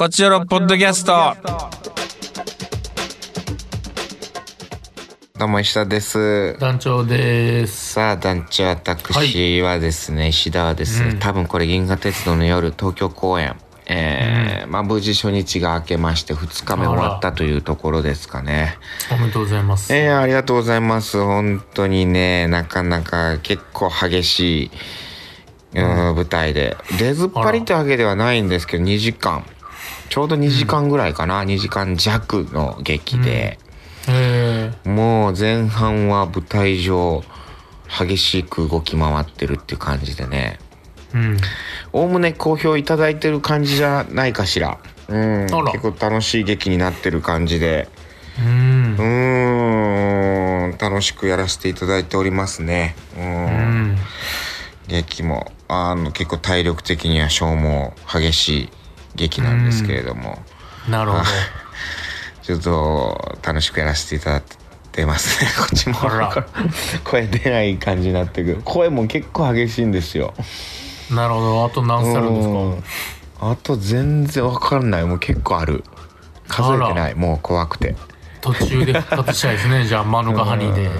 こちらのポッドキャスト。どうも石田です。団長です。さあ団長私はですね、石田はですね、うん多分これ銀河鉄道の夜東京公演えーまあ無事初日が明けまして2日目終わったというところですかね。おめでとうございます。えー、ありがとうございます。本当にね、なかなか結構激しい、うん、舞台で。出ずっぱりってわけではないんですけど、2時間。ちょうど2時間ぐらいかな。2時間弱の劇で。えもう前半は舞台上、激しく動き回ってるっていう感じでね。おおむね好評いただいてる感じじゃないかしら。うん。結構楽しい劇になってる感じで。うんう。ーん楽しくやらせていただいておりますね。ううんん。劇もあの結構体力的には消耗激しい劇なんですけれども、なるほど。ちょっと楽しくやらせていただいてますね。こっちも。声出ない感じになってくる。声も結構激しいんですよ。なるほど。あと何歳あるんですうん。あと全然わかんない。もう結構ある。数えてない。もう怖くて。か途中で復活したいですね。じゃあ、マヌカハニーで。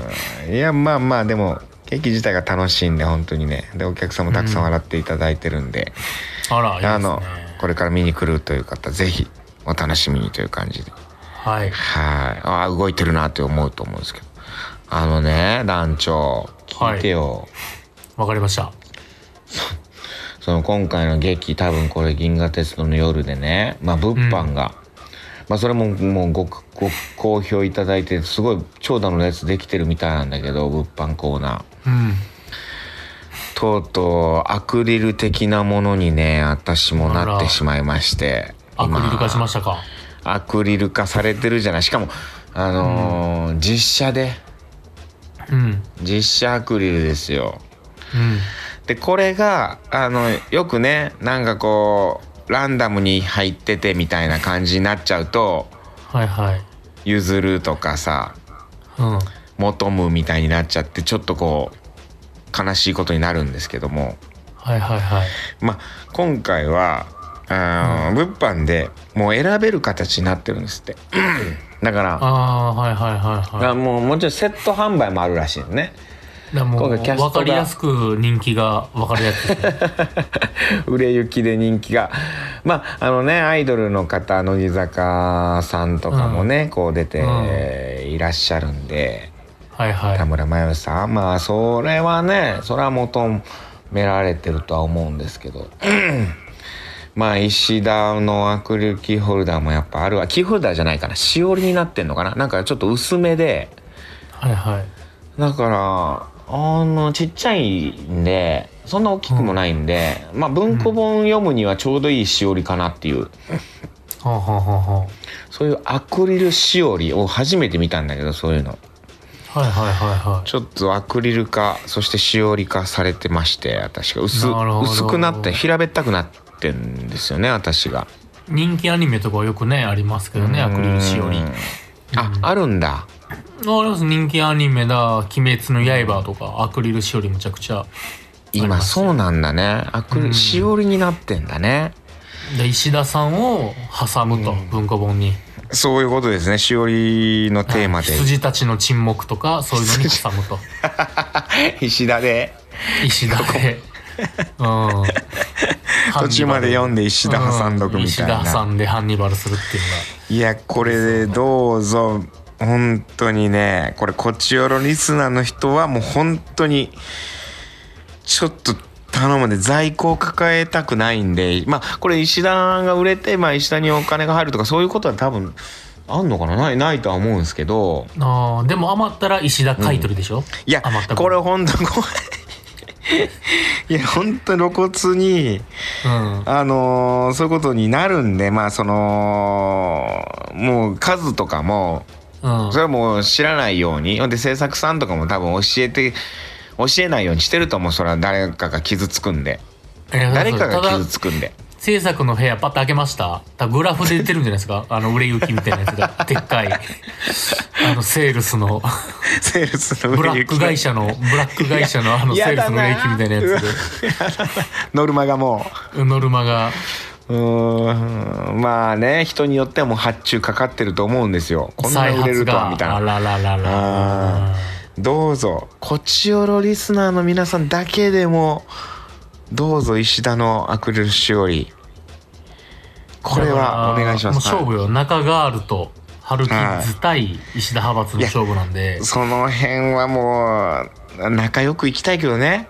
うん。いやまあまあでも劇自体が楽しいんで本当にね。でお客さんもたくさん。笑っていただいてるんで、あら、いいですね。あのこれから見に来るという方ぜひお楽しみにという感じで。はい。はい。あ動いてるなって思うと思うんですけど。あのね団長聞いてよ、わかりました。そ の今回の劇多分これ「銀河鉄道の夜」でねまあ物販が、まあそれももうごご好評いただいてすごい長蛇の列できてるみたいなんだけど物販コーナー。うん。とうとうアクリル的なものにね私もなってしまいましてアクリル化しまししたか？たアクリル化されてるじゃないしかもあのー実写でうん。実写アクリルですようん。でこれがあのよくねなんかこうランダムに入っててみたいな感じになっちゃうとはいはい。譲るとかさうん。求むみたいになっちゃってちょっとこう悲しいことになるんですけども。はいはいはい。まあ今回はあー物販でもう選べる形になってるんですって。だからああ、はいはいはいはあもうもちろんセット販売もあるらしいのね。い。でも今回キャストがわかりやすく人気がわかるやすね。売れ行きで人気が。まああのねアイドルの方乃木坂さんとかもね、こう出ていらっしゃるんで、はいはい。田。村真由さん。まあそれはねそれは求められてるとは思うんですけど。まあ石田のアクリルキーホルダーもやっぱあるわ。キーホルダーじゃないかな。しおりになってんのかな。なんかちょっと薄めで。はいはい。だからあのちっちゃいんでそんな大きくもないんで、まあ文庫本読むにはちょうどいいしおりかなっていう、はあ、はあはあはそういうアクリルしおりを初めて見たんだけどそういうの。あ、はいはいはいはい。ちょっとアクリル化そしてしおり化されてまして私が。薄薄くなって平べったくなってんですよね私が。人気アニメとかよくねありますけどねアクリルしおり。うん。あ、あるんだ。あります。人気アニメだ「鬼滅の刃」とかアクリルしおりむちゃくちゃ今そうなんだね。アクリルしおりになってんだね。で石田さんを挟むと、文庫本にそういうことですね。しおりのテーマで。羊たちの沈黙とかそういうのに挟むと。石田で。石田で。うん。途中まで読んで石田挟んどくみたいな。うん。石田挟んでハンニバルするっていうのが。いやこれでどうぞ。本当にねこれこちよろリスナーの人はもう本当にちょっと頼むんで在庫を抱えたくないんでまあこれ石田が売れて、まあ、石田にお金が入るとかそういうことは多分あんのかな？ないないとは思うんですけど。あーでも余ったら石田買い取りでしょ、いや余った分。これ本当これいや本当露骨にうん。あのーそういうことになるんでまあそのもう数とかもうん。それはもう知らないように。ほんで制作さんとかも多分教えて教えないようにしてると思う。それは誰かが傷つくんで。誰かが傷つくんで。制作の部屋パッと開けました。グラフで出てるんじゃないですか？あの売れ行きみたいなやつが。でっかい。あのセールスの。セールスのブラック会社のブラック会社のあのセールスの売れ行きみたいなやつつでノルマがもでノルマが。うん。まあね人によってはもう発注かかってると思うんですよ。こんな売れるとはみたいな。あららららあどうぞ。こちおろリスナーの皆さんだけでもどうぞ石田のアクリルしおり。これはお願いします。勝負よ。中ガールと春キッズ対石田派閥の勝負なんで。その辺はもう仲良く行きたいけどね。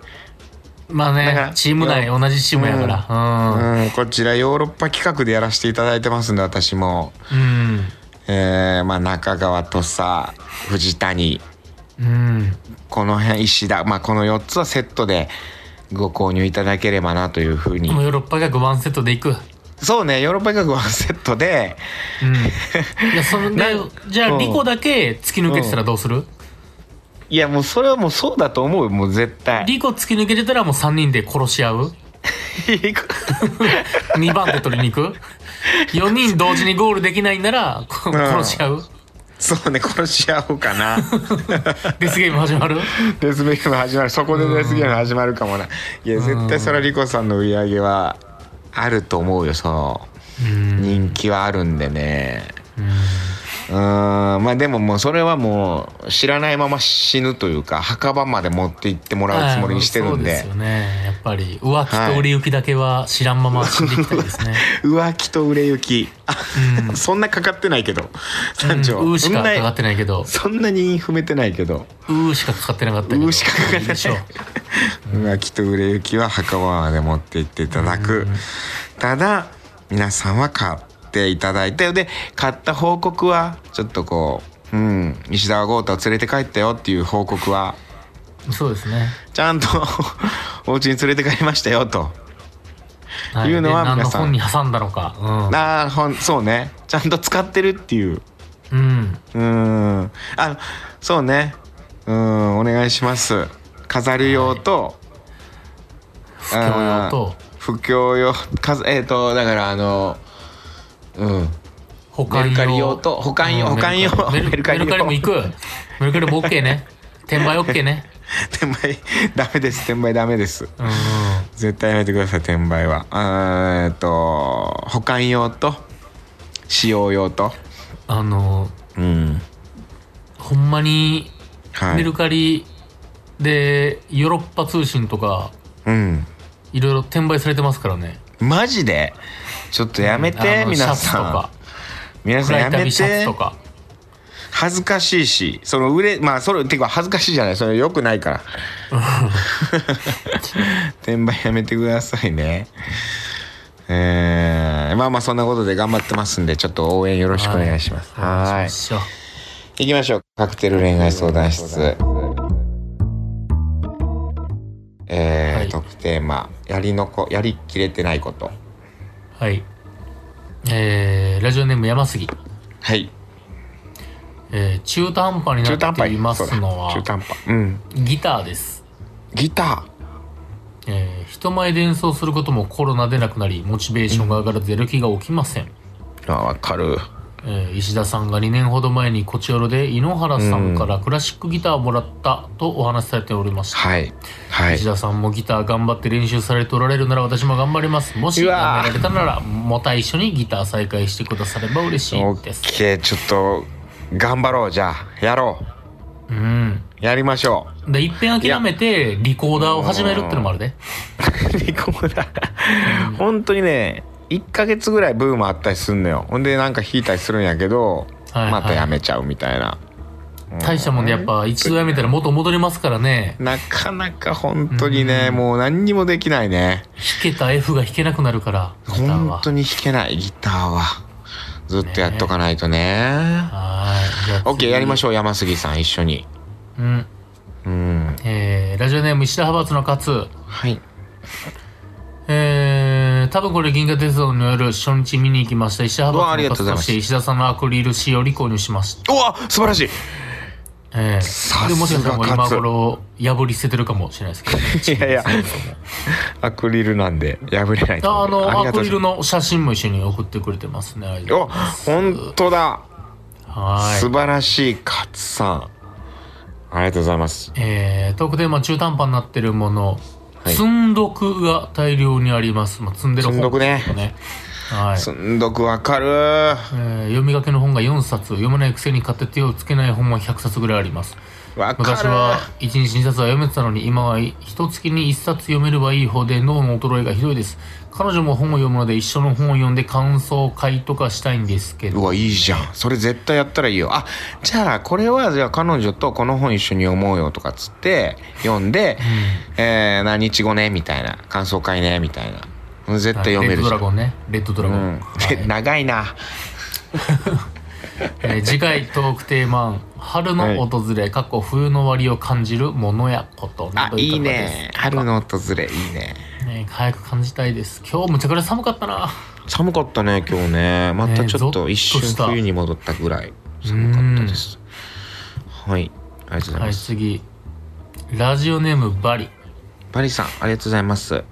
まあねチーム内同じチームやから。うん、こちらヨーロッパ企画でやらせていただいてますんで私も、うん。えーまあ、中川土佐藤谷うん、うん、この辺石田、まあ、この4つはセットでご購入いただければなというふうに。ヨーロッパ学ワンセットでいく。そうね。ヨーロッパ企画ワンセットで。うん。いや それでなじゃあうん。リコだけ突き抜けてたらどうする、いやもうそれはもうそうだと思う。よもう絶対。リコ突き抜けてたらもう3人で殺し合う？2 番で取りに行く？4人同時にゴールできないなら殺し合う？そうね殺し合おうかな。デスゲーム始まる？デスゲーム始まる。そこでデスゲーム始まるかもな。いや絶対それはリコさんの売り上げはあると思うよその。うん。人気はあるんでね。うんうーんまあでももうそれはもう知らないまま死ぬというか墓場まで持って行ってもらうつもりにしてるんそうでですよね。やっぱり浮気と売れ行きだけは知らんまま死んでいきたいですね、浮気と売れ行き。あうん。そんなかかってないけど三条、うん、うーしそんなかかかってないけど。そんなに踏めてないけど。うーしかかかってなかったけど。うーしかかかってない。いいでしょ浮気と売れ行きは墓場まで持って行っていただく、ただ皆さんは買っていただいてで買った報告はちょっとこううん石田豪太を連れて帰ったよっていう報告はそうですね。ちゃんと お家に連れて帰りましたよと。はい。いうのは皆さん。本に挟んだのか。あーほんそうね。ちゃんと使ってるっていう。うん、うん、うんあそうね。うんお願いします。飾る用と、不況用と。不況用。かずえっ、とだからあのうん。保管メルカリ用と保管用うん保管用。メルメルカリ用。メルカリも行く。メルカリも OK ね。転売 OK ね。転売ダメです。転売ダメです。うん。絶対やめてください転売は。あーえっと保管用と使用用と。あのうん。ほんまにはい。メルカリでヨーロッパ通信とかうん。いろいろ転売されてますからね。マジで？ちょっとやめあて、皆さか。ん皆さんやめて。恥ずかしいしその売れまあそれてか恥ずかしいじゃない。それよくないから。転売やめてくださいね。えー、まあまあそんなことで頑張ってますんでちょっと応援よろしくお願いします。はい。行きましょう。カクテル恋愛相談室。えーはい。特テーマやりのこやりきれてないことはい。えー、ラジオネーム山杉。はい。えー、中途半端になっていますのは中途半端うん。ギターです。ギタえー人前で演奏することもコロナでなくなりモチベーションが上がらずやる気が起きません、ーあわかるえー石田さんが2年ほど前にこちおろで井ノ原さんからクラシックギターをもらったとお話しされておりました、はい。はい。石田さんもギター頑張って練習されておられるなら私も頑張ります。もしうやめられたならまた一緒にギター再開してくだされば嬉しオいです。ッケー。ちょっと頑張ろう。じゃあやろう。ん。うやりましょう。でいっぺん諦めてリコーダーを始めるってのもあるで。リコーダー。本当にね1ヶ月ぐらいブームあったりすんのよ。ほんでなんか弾いたりするんやけど、はいはい。またやめちゃうみたいな。大したもんでやっぱ一度やめたら元戻りますからね。なかなか本当にね、もう何にもできないね。弾けた F が弾けなくなるから本当に弾けないギターは。ずっとやっとかないとね。はい。じゃあオッケーやりましょょう山杉さん一緒に。ううん。うん。えー、ラジオネーム石田派閥の勝。はい。えー、多分これ銀河鉄道の夜初日見に行きました。石田うわあり派閥のして石田さんのアクリル仕様に購入しました。うわ素晴らしい。ええ。さすがでもしかしたらもう今勝頃破り捨ててるかもしれないですけど。ねいやいやアクリルなんで破れないとあのアクリルの写真も一緒に送ってくれてますね。お本当だ。はい。素晴らしい勝さん。ありがとうございます。えー、トークテーマ中途半端になってるもの、はい積んどくが大量にあります、まあ、積んでる積んどくね。はい。すんどくわかる。えー読みがけの本が4冊。読まないくせに買って手をつけない本は100冊ぐらいあります昔は1日2冊は読めてたのに今は一月に1冊読めればいい方で脳の衰えがひどいです。彼女も本を読むので一緒の本を読んで感想会とかしたいんですけど。うわいいじゃん。それ絶対やったらいいよ。あじゃあこれはじゃあ彼女とこの本一緒に読もうよとかっつって読んで、えー何日後ねみたいな。感想会ねみたいな。絶対読めるじゃん。レッドドラゴンね。レッドドラゴン、うん。はい。長いな えー次回トークテーマ春の訪れ、過去冬の終わりを感じるものやこと。などあいいね。春の訪れいいね。ね早く感じたいです。今日むちゃくちゃ寒かったな。寒かったね今日ね。またちょっと一瞬冬に戻ったぐらい。寒かったです。はいありがとうございはいます、次。ラジオネームバリ。バリさんありがとうございます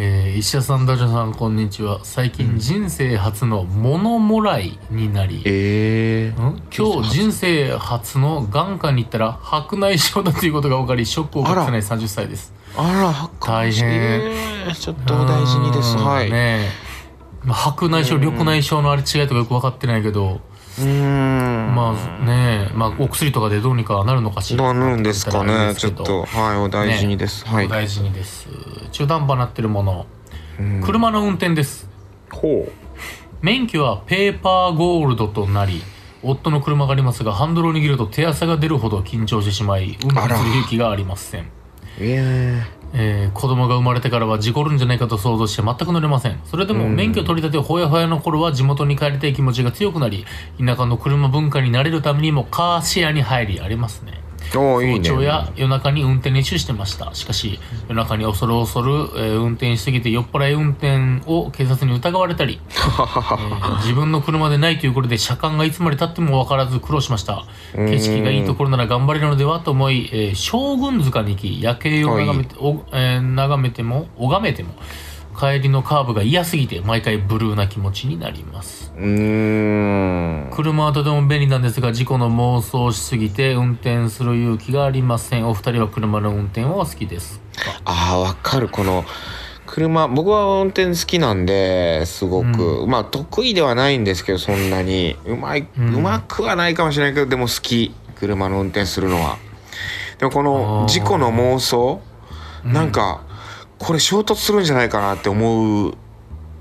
えー、石田さん、ダジャさん、こんにちは。最近、人生初の物もらいになり、えー、ん？今日、人生初の眼科に行ったら、白内障だということが分かり、ショックを隠せない30歳です。あら大変。えーちょっとお大事にです。はい。ね白内障、緑内障のあれ違いとかよく分かってないけど、まあねえ、まあお薬とかでどうにかなるのかしら。なるんですかねちょっと。とはいお大事にです、はい。お大事にです。中途半端になってるもの。うん。車の運転です。ほう。免許はペーパーゴールドとなり夫の車がありますがハンドルを握ると手汗が出るほど緊張してしまい運転する勇気がありません、えー子供が生まれてからは事故るんじゃないかと想像して全く乗れません。それでもうん。免許取り立てほやほやの頃は地元に帰りたい気持ちが強くなり田舎の車文化に慣れるためにもカーシェアに入りありますね早朝や夜中に運転練習してました。しかし夜中に恐る恐る、えー運転しすぎて酔っ払い運転を警察に疑われたり えー自分の車でないということで車間がいつまでたっても分からず苦労しました。景色がいいところなら頑張れるのではと思い、えー将軍塚に行き夜景を眺めてお、えー眺めても拝めても帰りのカーブが嫌すぎて毎回ブルーな気持ちになります。うーん。車はとても便利なんですが事故の妄想をしすぎて運転する勇気がありません。お二人は車の運転はお好きですか？ああわかる。この車僕は運転好きなんですごく、まあ得意ではないんですけどそんなに。うまい、ううんまくはないかもしれないけどでも好き。車の運転するのは。でもこの事故の妄想？うん。なんかこれ衝突するんじゃないかなって思う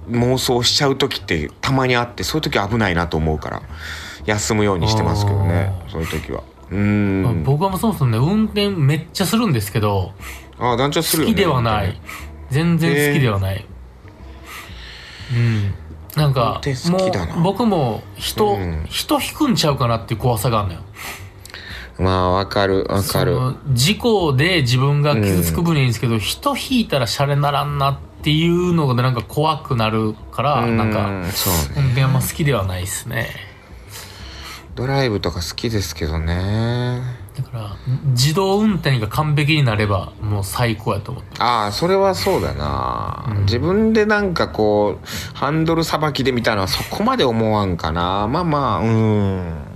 妄想しちゃう時ってたまにあってそういう時危ないなと思うから休むようにしてますけどねそういう時は。うーん。僕はもうそもそもね運転めっちゃするんですけどああ団長するよね好きではない。全然好きではない、うん。なんかもう僕も人、うん。人引くんちゃうかなっていう怖さがあるのよまあわかるわかる。事故で自分が傷つく分にはいいんですけど、人引いたらシャレならんなっていうのがなんか怖くなるからなんかうそうね。運転あんま好きではないですね。ドライブとか好きですけどね。だから自動運転が完璧になればもう最高やと思ってああそれはそうだな、うん。自分でなんかこうハンドルさばきでみたいなのはそこまで思わんかな。まあまあうん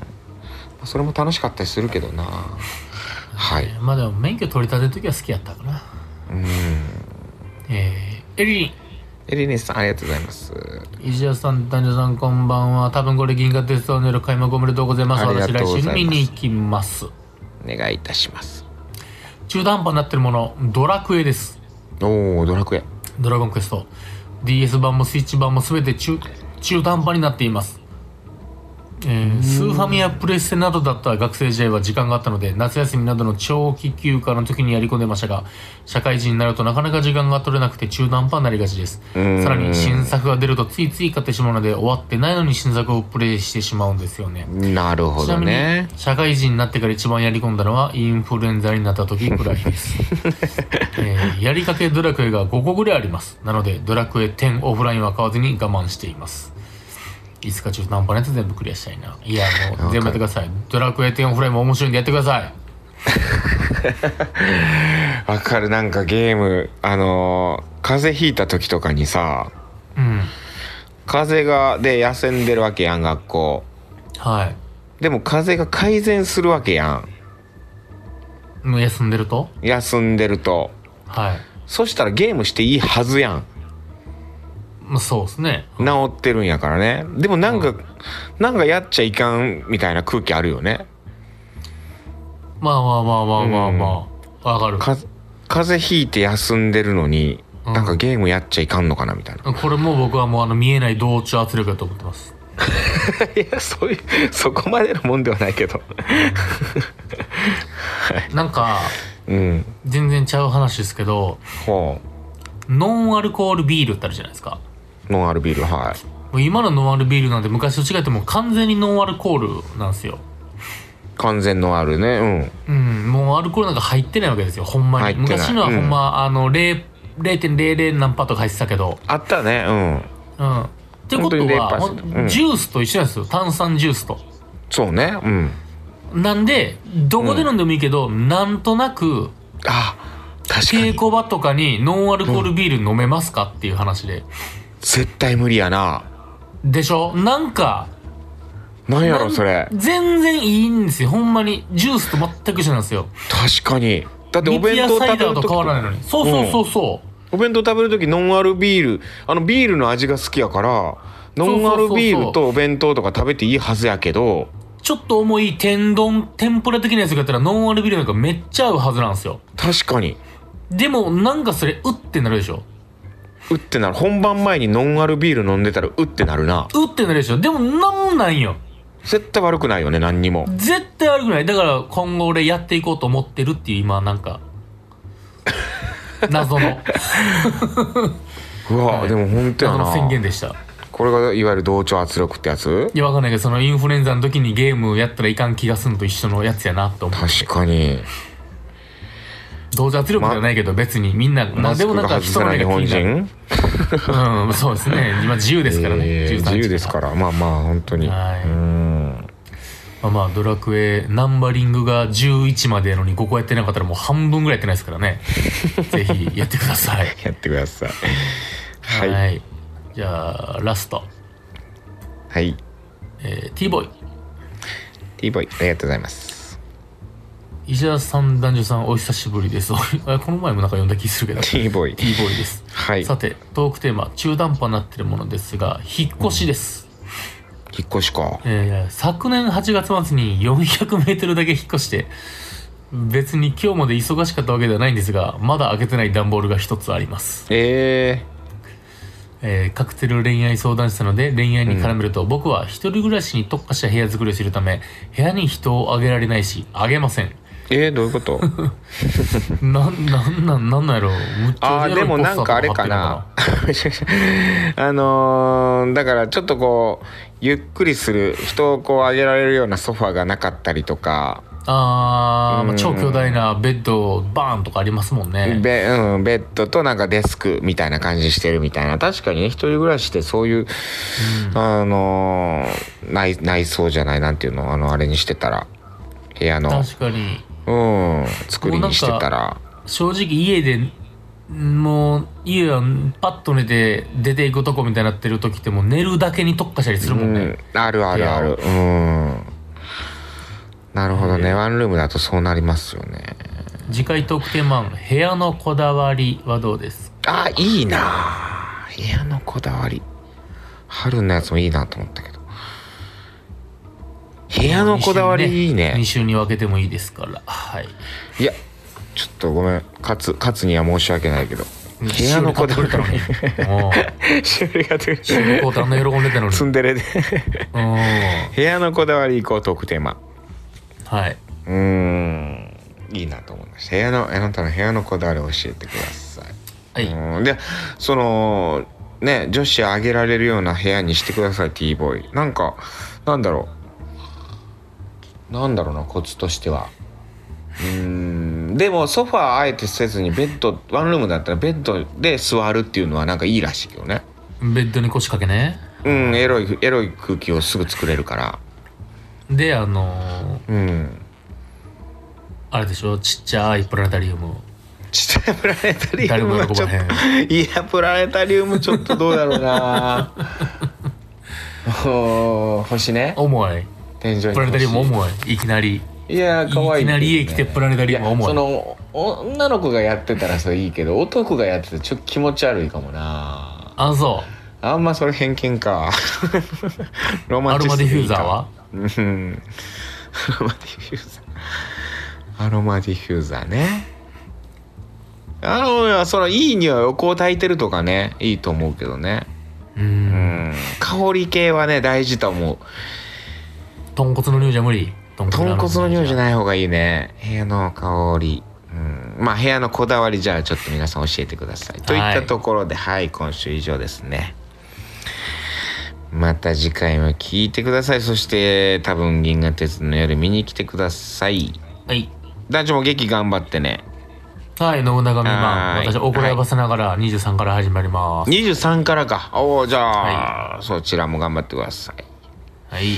それも楽しかったりするけどな はいまあでも免許取り立てる時は好きやったかなうんえー、エリリンエリネさんありがとうございます石田さん、男女さん、こんばんは。多分これ、銀河鉄道による開幕おめでとうございます。私、来週に見に行きます。お願いいたします中途半端になってるもの、ドラクエです。おおドラクエドラゴンクエスト。DS 版もスイッチ版も全て中中途半端になっています。えースーファミやプレステなどだった学生時代は時間があったので夏休みなどの長期休暇の時にやり込んでましたが社会人になるとなかなか時間が取れなくて中途半端になりがちです。さうん。らに新作が出るとついつい買ってしまうので終わってないのに新作をプレイしてしまうんですよね。なるほちなみにどね社会人になってから一番やり込んだのはインフルエンザになった時くらいです、えーやりかけドラクエが5個ぐらいあります。なのでドラクエ10オフラインは買わずに我慢していますいつか中途半端なやつ全部クリアしたいな。いやもう全部やってください。ドラクエ10オフラインも面白いんでやってください。わかる。なんかゲームあのー風邪ひいた時とかにさうん。風邪がで休んでるわけやん学校。はい。でも風邪が改善するわけやん。休んでると？休んでると。はい。そしたらゲームしていいはずやんまあそうですね。治ってるんやからね。でもなんか、なんかやっちゃいかんみたいな空気あるよね。まあまあまあまあまあまあ。わかる。か風邪ひいて休んでるのに、うん。なんかゲームやっちゃいかんのかなみたいな。これも僕はもうあの見えない同調圧力だと思ってます。いやそういうそこまでのもんではないけど。なんかうん。全然ちゃう話ですけどほノンアルコールビールってあるじゃないですか。うノンアルビールはい。もう今のノンアルビールなんて昔と違ってもう完全にノンアルコールなんですよ。完全ノンアルねうん。もうアルコールなんか入ってないわけですよほんまに。入ってない。昔のはほんま、あの0 0.00何パーとか入ってたけど。うんあったねうん。ってこと本当には、0%ほうん。んジュースと一緒なんですよ。炭酸ジュースと。そうねうん。なんでどこで飲んでもいいけど、なんとなくあ確かに。稽古場とかにノンアルコールビール飲めますかっていう話で絶対無理やな。でしょ？なんかなんやろそれ。全然いいんですよ。ほんまに。ジュースと全く一緒なんですよ。確かに。だってお弁当食べる時変わらないのに。そうそうそうそう、お弁当食べる時ノンアルビールあのビールの味が好きやからノンアルビールとお弁当とか食べていいはずやけどちょっと重い天丼天ぷら的なやつがやったらノンアルビールなんかめっちゃ合うはずなんですよ。確かに。でもなんかそれうってなるでしょうってなる。本番前にノンアルビール飲んでたらうってなるな。うってなるでしょ。でもなんもないんよ。絶対悪くないよね何にも。絶対悪くない。だから今後俺やっていこうと思ってるっていう今なんか。謎の。うわ、はい。でも本当やな。宣言でした。これがいわゆる同調圧力ってやつ？いやわかんないけどそのインフルエンザの時にゲームやったらいかん気がすんのと一緒のやつやなと思う確かに同時圧力ではないけど別にみんなマ何でもなんかスクが外せない日本人？うんそうですね。今自由ですからね、えー13日自由ですから。まあまあ本当に。はい。うん。まあまあドラクエナンバリングが11までやのに5個やってなかったらもう半分ぐらいやってないですからね。ぜひやってください。やってください。は、はい。いじゃあラスト、はい。えー、T ボーイ T ボーイありがとうございます石田さん男女さんお久しぶりです。あ この前もなんか読んだ気するけど。T ボーイ。T ボーイです。はい。さてトークテーマ中途半端になってるものですが引っ越しです、引っ越しか。えー昨年8月末に400メートルだけ引っ越して別に今日まで忙しかったわけではないんですがまだ開けてない段ボールが一つあります、ええーカクテル恋愛相談室なので恋愛に絡めると、僕は一人暮らしに特化した部屋作りをするため部屋に人をあげられないしあげません。ー、えー、どういうこと？なんなんなんなんなんやろ？あーでもなんかあれかな。あのーだからちょっとこうゆっくりする人をこう上げられるようなソファーがなかったりとか。あー、まあ、うん。超巨大なベッドバーンとかありますもんね。ベ,、うん、ベッドとなんかデスクみたいな感じしてるみたいな。確かにね一人暮らしってそういう、あのー内内装じゃない？なんていうの？あのあれにしてたら。部屋の。確かにうん。作りにしてたら。正直家でもう家はパッと寝て出ていくとこみたいになってる時ってもう寝るだけに特化したりするもんね、うん、あるあるある。うん。なるほどね。ワンルームだとそうなりますよね。次回トークテーマ部屋のこだわりはどうですあいいな部屋のこだわり。春のやつもいいなと思ったけど部屋のこだわりいいね。2週に分けてもいいですから。はい。いやちょっとごめん。勝勝には申し訳ないけど。部屋のこだわり。しおり買ってくれたのにあんな喜んでたのに。ツンデレで。うん。部屋のこだわりいこうトークテーマ。はい。うーん。いいなと思いました。部屋のあなたの部屋のこだわりを教えてください。はい。うん。でそのね女子あげられるような部屋にしてください T ボーイなんかなんだろうなんだろうなコツとしては。うーんでもソファーあえてせずにベッドワンルームだったらベッドで座るっていうのはなんかいいらしいよね。ベッドに腰掛けね。うんエロいエロい空気をすぐ作れるから。であのーうん。あれでしょ？ちっちゃいプラネタリウム。ちっちゃいプラネタリウムはちょっといやプラネタリウムちょっとどうだろうな。おー星ね。重い天井に星プラネタリウム重い。いきなり。いや可愛いいきなり家来てプラネタリウム重い。その女の子がやってたらそれいいけど男がやっててちょっと気持ち悪いかもな。あそあんまそれ偏見か。ロマアロマディフューザーははうんアロマディフューザーアロマディフューザーね。あのそのいい匂いをこう炊いてるとかねいいと思うけどね。ううんん。香り系はね大事と思う豚骨の匂いじゃ無理。豚豚骨の匂いじゃいない方がいいね。部屋の香り。うん。まあ部屋のこだわりじゃあちょっと皆さん教えてください。といったところではい今週以上ですね。また次回も聞いてください。そして多分銀河鉄道の夜見に来てください。はい。団長も劇頑張ってね。はい信長未満はい。私おこらばせながら23から始まります。23からか。おおじゃあ、そちらも頑張ってください。はい